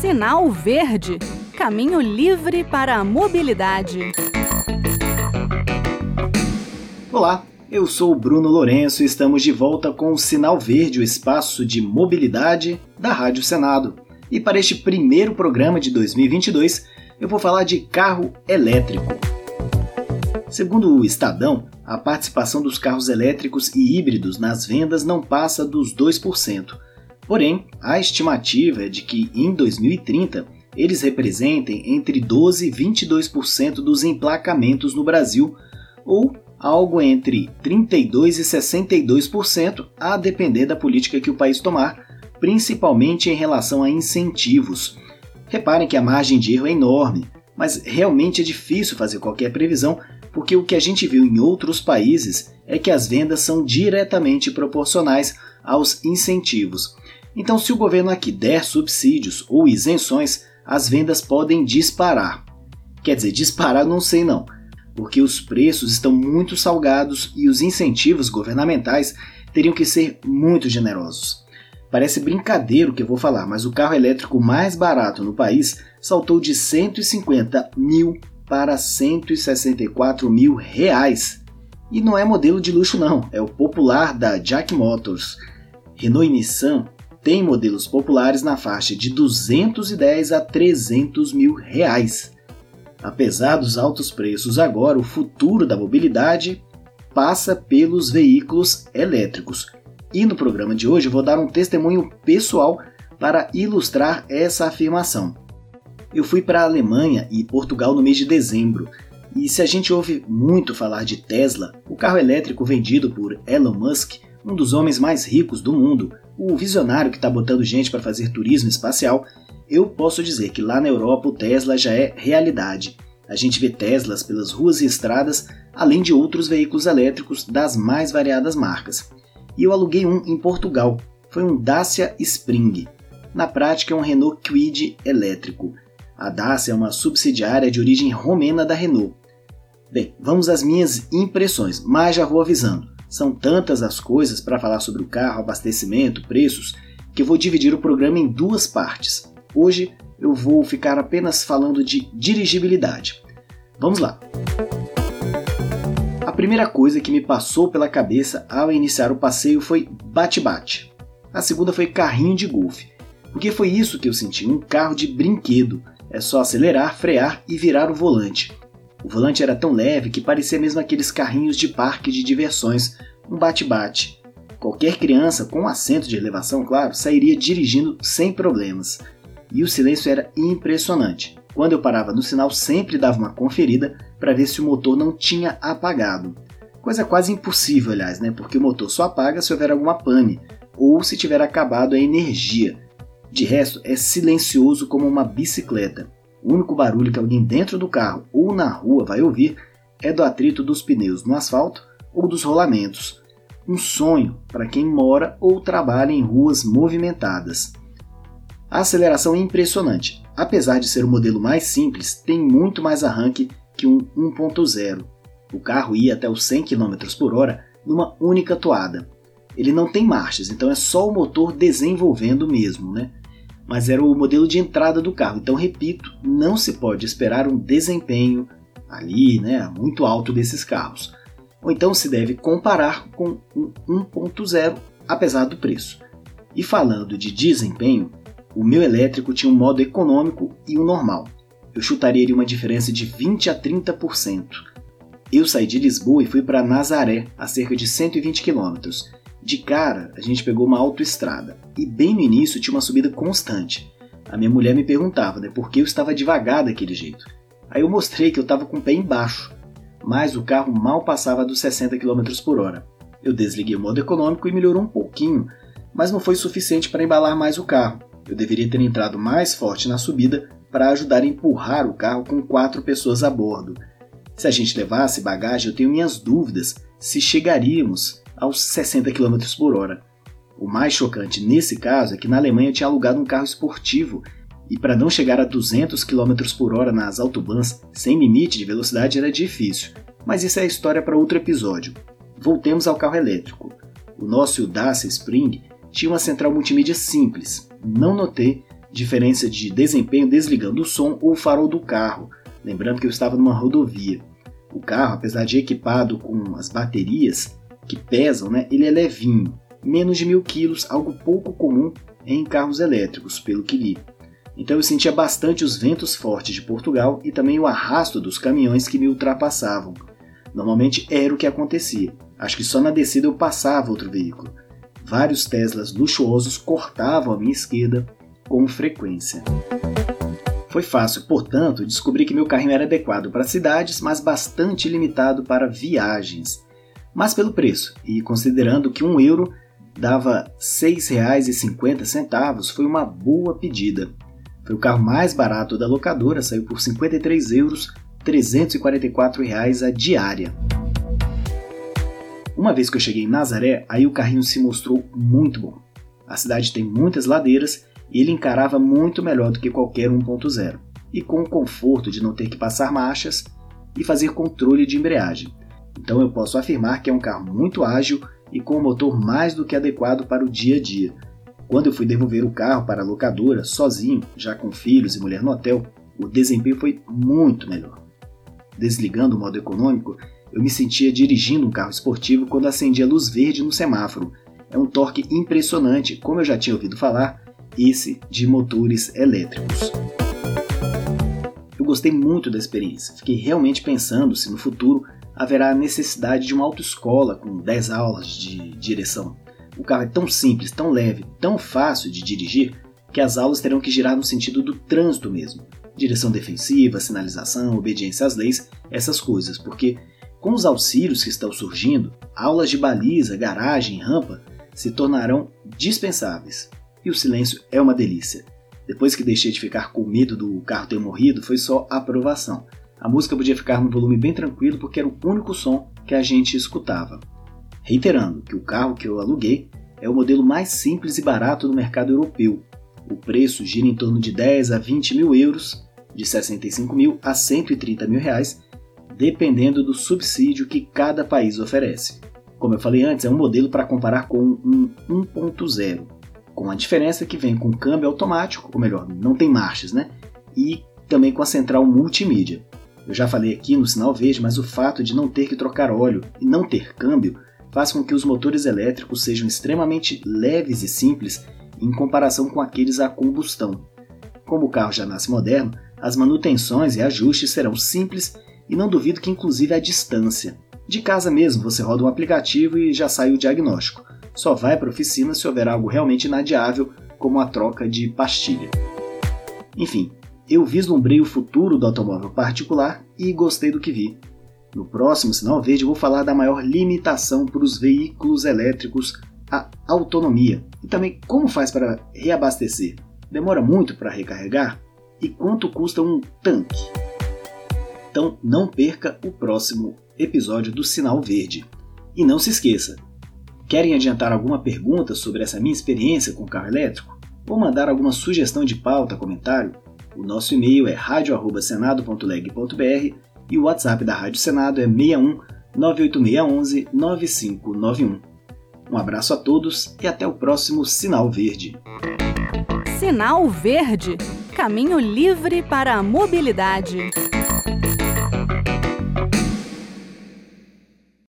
Sinal Verde Caminho livre para a mobilidade. Olá, eu sou Bruno Lourenço e estamos de volta com o Sinal Verde, o espaço de mobilidade da Rádio Senado. E para este primeiro programa de 2022, eu vou falar de carro elétrico. Segundo o Estadão, a participação dos carros elétricos e híbridos nas vendas não passa dos 2%. Porém, a estimativa é de que em 2030 eles representem entre 12 e 22% dos emplacamentos no Brasil, ou algo entre 32 e 62%, a depender da política que o país tomar, principalmente em relação a incentivos. Reparem que a margem de erro é enorme, mas realmente é difícil fazer qualquer previsão, porque o que a gente viu em outros países é que as vendas são diretamente proporcionais aos incentivos. Então, se o governo aqui der subsídios ou isenções, as vendas podem disparar. Quer dizer, disparar não sei não, porque os preços estão muito salgados e os incentivos governamentais teriam que ser muito generosos. Parece brincadeira o que eu vou falar, mas o carro elétrico mais barato no país saltou de 150 mil para 164 mil reais. E não é modelo de luxo não, é o popular da Jack Motors. Renault e Nissan têm modelos populares na faixa de 210 a 300 mil reais. Apesar dos altos preços agora, o futuro da mobilidade passa pelos veículos elétricos. E no programa de hoje vou dar um testemunho pessoal para ilustrar essa afirmação. Eu fui para a Alemanha e Portugal no mês de dezembro, e se a gente ouve muito falar de Tesla, o carro elétrico vendido por Elon Musk, um dos homens mais ricos do mundo, o visionário que está botando gente para fazer turismo espacial, eu posso dizer que lá na Europa o Tesla já é realidade. A gente vê Teslas pelas ruas e estradas, além de outros veículos elétricos das mais variadas marcas e eu aluguei um em Portugal. Foi um Dacia Spring. Na prática é um Renault Kwid elétrico. A Dacia é uma subsidiária de origem romena da Renault. Bem, vamos às minhas impressões, mas já vou avisando. São tantas as coisas para falar sobre o carro, abastecimento, preços, que eu vou dividir o programa em duas partes. Hoje eu vou ficar apenas falando de dirigibilidade. Vamos lá! primeira coisa que me passou pela cabeça ao iniciar o passeio foi bate-bate. A segunda foi carrinho de golfe, porque foi isso que eu senti, um carro de brinquedo. É só acelerar, frear e virar o volante. O volante era tão leve que parecia mesmo aqueles carrinhos de parque de diversões, um bate-bate. Qualquer criança com assento de elevação, claro, sairia dirigindo sem problemas. E o silêncio era impressionante. Quando eu parava no sinal, sempre dava uma conferida para ver se o motor não tinha apagado. Coisa quase impossível, aliás, né? Porque o motor só apaga se houver alguma pane ou se tiver acabado a energia. De resto, é silencioso como uma bicicleta. O único barulho que alguém dentro do carro ou na rua vai ouvir é do atrito dos pneus no asfalto ou dos rolamentos. Um sonho para quem mora ou trabalha em ruas movimentadas. A aceleração é impressionante. Apesar de ser o modelo mais simples, tem muito mais arranque que um 1.0. O carro ia até os 100 km por hora numa única toada. Ele não tem marchas, então é só o motor desenvolvendo mesmo, né? Mas era o modelo de entrada do carro, então repito, não se pode esperar um desempenho ali, né, muito alto desses carros. Ou então se deve comparar com um 1.0, apesar do preço. E falando de desempenho, o meu elétrico tinha um modo econômico e um normal. Eu chutaria uma diferença de 20 a 30%. Eu saí de Lisboa e fui para Nazaré, a cerca de 120 km. De cara, a gente pegou uma autoestrada e bem no início tinha uma subida constante. A minha mulher me perguntava né, por que eu estava devagar daquele jeito. Aí eu mostrei que eu estava com o pé embaixo, mas o carro mal passava dos 60 km por hora. Eu desliguei o modo econômico e melhorou um pouquinho, mas não foi suficiente para embalar mais o carro. Eu deveria ter entrado mais forte na subida para ajudar a empurrar o carro com quatro pessoas a bordo. Se a gente levasse bagagem, eu tenho minhas dúvidas se chegaríamos aos 60 km por hora. O mais chocante nesse caso é que na Alemanha tinha alugado um carro esportivo e para não chegar a 200 km por hora nas autobahns sem limite de velocidade era difícil. Mas isso é história para outro episódio. Voltemos ao carro elétrico. O nosso Dacia Spring tinha uma central multimídia simples, não notei diferença de desempenho desligando o som ou o farol do carro, lembrando que eu estava numa rodovia. O carro, apesar de equipado com as baterias que pesam, né, ele é levinho, menos de mil quilos, algo pouco comum em carros elétricos, pelo que li. Então eu sentia bastante os ventos fortes de Portugal e também o arrasto dos caminhões que me ultrapassavam. Normalmente era o que acontecia. Acho que só na descida eu passava outro veículo. Vários Teslas luxuosos cortavam a minha esquerda com frequência. Foi fácil, portanto, descobrir que meu carrinho era adequado para cidades, mas bastante limitado para viagens. Mas pelo preço, e considerando que um euro dava R$ 6,50, foi uma boa pedida. Foi o carro mais barato da locadora, saiu por 53 euros, 344 reais a diária. Uma vez que eu cheguei em Nazaré, aí o carrinho se mostrou muito bom. A cidade tem muitas ladeiras e ele encarava muito melhor do que qualquer 1.0, e com o conforto de não ter que passar marchas e fazer controle de embreagem. Então eu posso afirmar que é um carro muito ágil e com um motor mais do que adequado para o dia a dia. Quando eu fui devolver o carro para a locadora, sozinho, já com filhos e mulher no hotel, o desempenho foi muito melhor. Desligando o modo econômico, eu me sentia dirigindo um carro esportivo quando acendi a luz verde no semáforo. É um torque impressionante, como eu já tinha ouvido falar, esse de motores elétricos. Eu gostei muito da experiência, fiquei realmente pensando se no futuro haverá a necessidade de uma autoescola com 10 aulas de direção. O carro é tão simples, tão leve, tão fácil de dirigir que as aulas terão que girar no sentido do trânsito mesmo. Direção defensiva, sinalização, obediência às leis, essas coisas, porque com os auxílios que estão surgindo, aulas de baliza, garagem, rampa se tornarão dispensáveis. E o silêncio é uma delícia. Depois que deixei de ficar com medo do carro ter morrido, foi só aprovação. A música podia ficar num volume bem tranquilo porque era o único som que a gente escutava. Reiterando que o carro que eu aluguei é o modelo mais simples e barato do mercado europeu. O preço gira em torno de 10 a 20 mil euros, de 65 mil a 130 mil reais, dependendo do subsídio que cada país oferece. Como eu falei antes, é um modelo para comparar com um 1.0, com a diferença que vem com câmbio automático, ou melhor, não tem marchas, né? E também com a central multimídia. Eu já falei aqui no sinal verde, mas o fato de não ter que trocar óleo e não ter câmbio faz com que os motores elétricos sejam extremamente leves e simples em comparação com aqueles a combustão. Como o carro já nasce moderno, as manutenções e ajustes serão simples e não duvido que inclusive à distância. De casa mesmo, você roda um aplicativo e já sai o diagnóstico só vai para a oficina se houver algo realmente inadiável, como a troca de pastilha. Enfim, eu vislumbrei o futuro do automóvel particular e gostei do que vi. No próximo Sinal Verde vou falar da maior limitação para os veículos elétricos, a autonomia, e também como faz para reabastecer. Demora muito para recarregar? E quanto custa um tanque? Então não perca o próximo episódio do Sinal Verde. E não se esqueça, Querem adiantar alguma pergunta sobre essa minha experiência com carro elétrico? Ou mandar alguma sugestão de pauta, comentário? O nosso e-mail é radio@senado.leg.br e o WhatsApp da Rádio Senado é 61 98611 9591. Um abraço a todos e até o próximo Sinal Verde. Sinal Verde Caminho livre para a mobilidade.